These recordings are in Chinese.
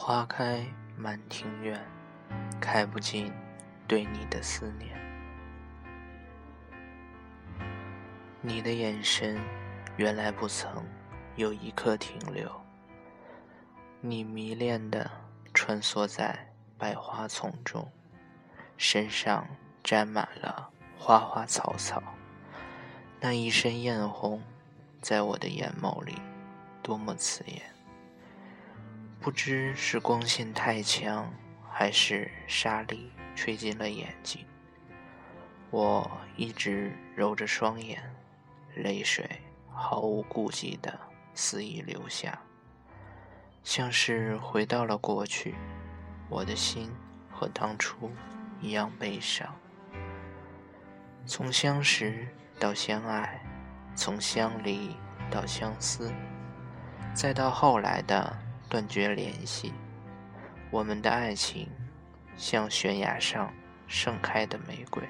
花开满庭院，开不尽对你的思念。你的眼神，原来不曾有一刻停留。你迷恋的穿梭在百花丛中，身上沾满了花花草草。那一身艳红，在我的眼眸里，多么刺眼。不知是光线太强，还是沙粒吹进了眼睛。我一直揉着双眼，泪水毫无顾忌的肆意流下，像是回到了过去。我的心和当初一样悲伤。从相识到相爱，从相离到相思，再到后来的。断绝联系，我们的爱情像悬崖上盛开的玫瑰，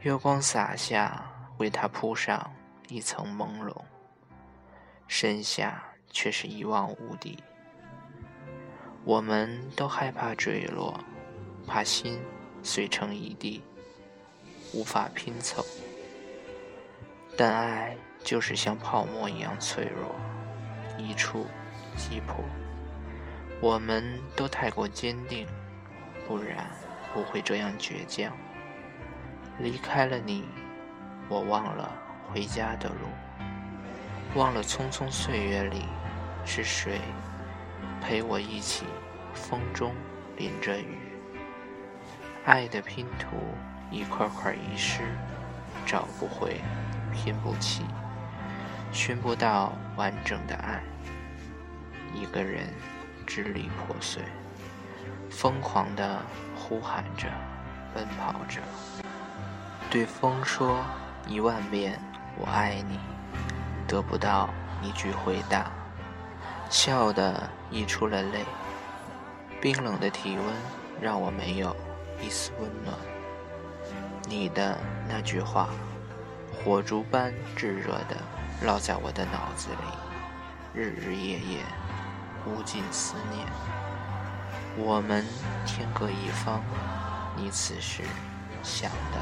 月光洒下，为它铺上一层朦胧，身下却是一望无敌。我们都害怕坠落，怕心碎成一地，无法拼凑。但爱就是像泡沫一样脆弱，一触。击破，我们都太过坚定，不然不会这样倔强。离开了你，我忘了回家的路，忘了匆匆岁月里是谁陪我一起，风中淋着雨。爱的拼图一块块遗失，找不回，拼不起，寻不到完整的爱。一个人支离破碎，疯狂地呼喊着，奔跑着，对风说一万遍“我爱你”，得不到一句回答，笑得溢出了泪。冰冷的体温让我没有一丝温暖。你的那句话，火烛般炙热的烙在我的脑子里，日日夜夜。无尽思念，我们天各一方，你此时想的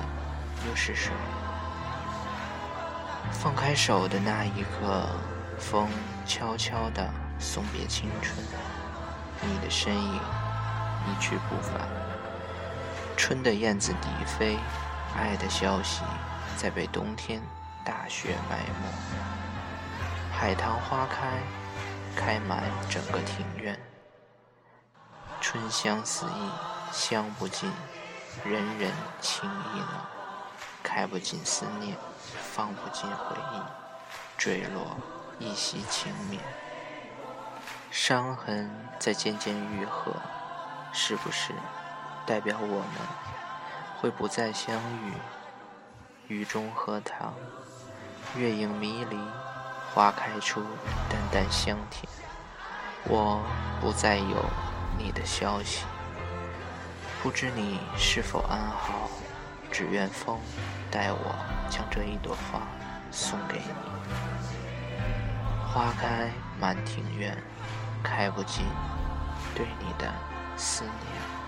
又是谁？放开手的那一刻，风悄悄地送别青春，你的身影一去不返。春的燕子低飞，爱的消息在被冬天大雪埋没。海棠花开。开满整个庭院，春香四溢，香不尽，人人情意浓，开不尽思念，放不尽回忆，坠落一袭情面，伤痕在渐渐愈合，是不是代表我们会不再相遇？雨中荷塘，月影迷离。花开出淡淡香甜，我不再有你的消息，不知你是否安好，只愿风带我将这一朵花送给你。花开满庭院，开不尽对你的思念。